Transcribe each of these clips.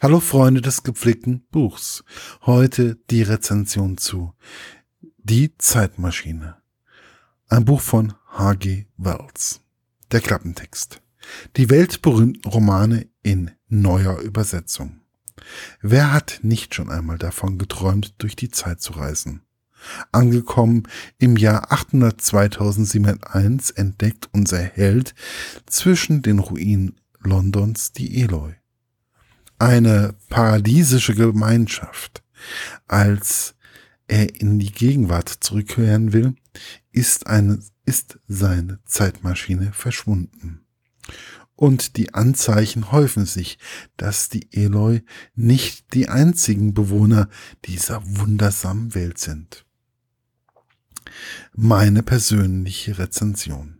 Hallo Freunde des gepflegten Buchs. Heute die Rezension zu Die Zeitmaschine. Ein Buch von H.G. Wells. Der Klappentext. Die weltberühmten Romane in neuer Übersetzung. Wer hat nicht schon einmal davon geträumt, durch die Zeit zu reisen? Angekommen im Jahr 800 2701 entdeckt unser Held zwischen den Ruinen Londons die Eloy eine paradiesische Gemeinschaft. Als er in die Gegenwart zurückkehren will, ist eine, ist seine Zeitmaschine verschwunden. Und die Anzeichen häufen sich, dass die Eloi nicht die einzigen Bewohner dieser wundersamen Welt sind. Meine persönliche Rezension.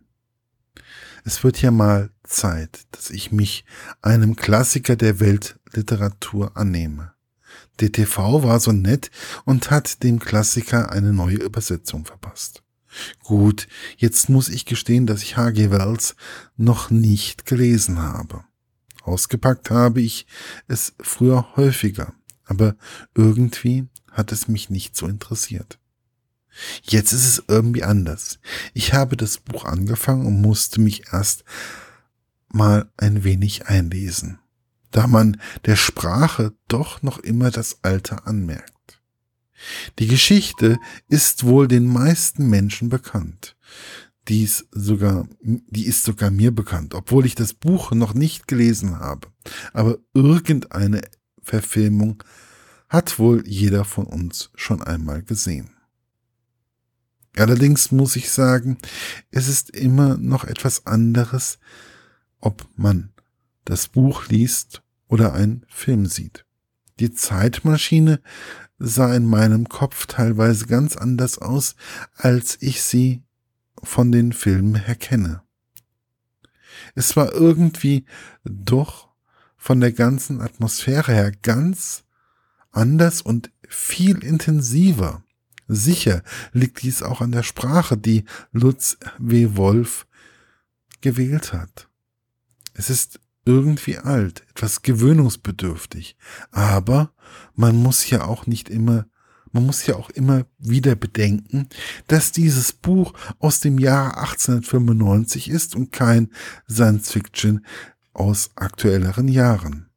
Es wird ja mal Zeit, dass ich mich einem Klassiker der Weltliteratur annehme. DTV war so nett und hat dem Klassiker eine neue Übersetzung verpasst. Gut, jetzt muss ich gestehen, dass ich H.G. Wells noch nicht gelesen habe. Ausgepackt habe ich es früher häufiger, aber irgendwie hat es mich nicht so interessiert. Jetzt ist es irgendwie anders. Ich habe das Buch angefangen und musste mich erst mal ein wenig einlesen, da man der Sprache doch noch immer das Alter anmerkt. Die Geschichte ist wohl den meisten Menschen bekannt. Dies sogar, die ist sogar mir bekannt, obwohl ich das Buch noch nicht gelesen habe. Aber irgendeine Verfilmung hat wohl jeder von uns schon einmal gesehen. Allerdings muss ich sagen, es ist immer noch etwas anderes, ob man das Buch liest oder einen Film sieht. Die Zeitmaschine sah in meinem Kopf teilweise ganz anders aus, als ich sie von den Filmen her kenne. Es war irgendwie doch von der ganzen Atmosphäre her ganz anders und viel intensiver. Sicher liegt dies auch an der Sprache, die Lutz W. Wolf gewählt hat. Es ist irgendwie alt, etwas gewöhnungsbedürftig, aber man muss ja auch nicht immer man muss ja auch immer wieder bedenken, dass dieses Buch aus dem Jahr 1895 ist und kein Science Fiction aus aktuelleren Jahren.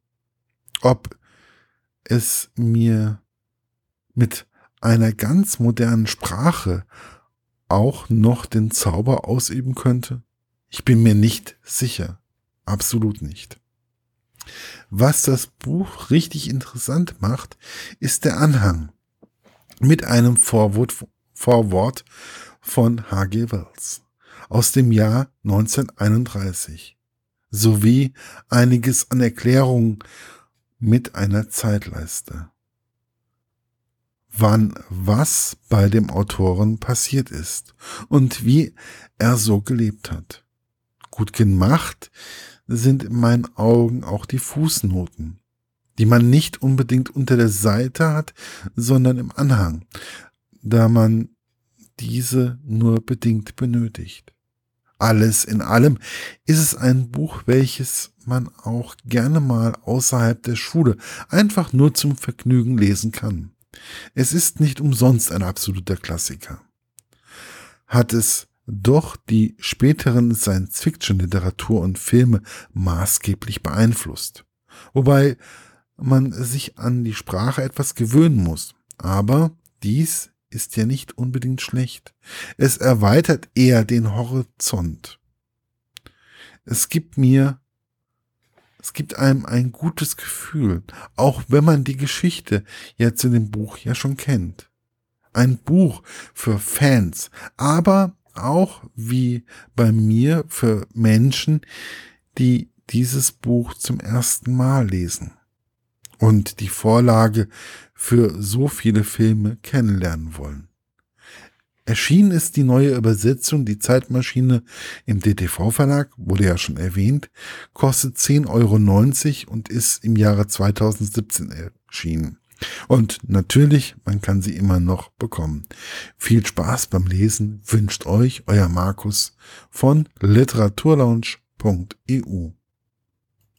Ob es mir mit einer ganz modernen Sprache auch noch den Zauber ausüben könnte? Ich bin mir nicht sicher. Absolut nicht. Was das Buch richtig interessant macht, ist der Anhang mit einem Vorwort, Vorwort von H.G. Wells aus dem Jahr 1931 sowie einiges an Erklärungen mit einer Zeitleiste wann was bei dem Autoren passiert ist und wie er so gelebt hat. Gut gemacht sind in meinen Augen auch die Fußnoten, die man nicht unbedingt unter der Seite hat, sondern im Anhang, da man diese nur bedingt benötigt. Alles in allem ist es ein Buch, welches man auch gerne mal außerhalb der Schule einfach nur zum Vergnügen lesen kann. Es ist nicht umsonst ein absoluter Klassiker. Hat es doch die späteren Science-Fiction-Literatur und Filme maßgeblich beeinflusst. Wobei man sich an die Sprache etwas gewöhnen muss. Aber dies ist ja nicht unbedingt schlecht. Es erweitert eher den Horizont. Es gibt mir es gibt einem ein gutes Gefühl, auch wenn man die Geschichte ja zu dem Buch ja schon kennt. Ein Buch für Fans, aber auch wie bei mir für Menschen, die dieses Buch zum ersten Mal lesen und die Vorlage für so viele Filme kennenlernen wollen. Erschienen ist die neue Übersetzung, die Zeitmaschine im DTV-Verlag, wurde ja schon erwähnt, kostet 10,90 Euro und ist im Jahre 2017 erschienen. Und natürlich, man kann sie immer noch bekommen. Viel Spaß beim Lesen wünscht euch euer Markus von literaturlaunch.eu.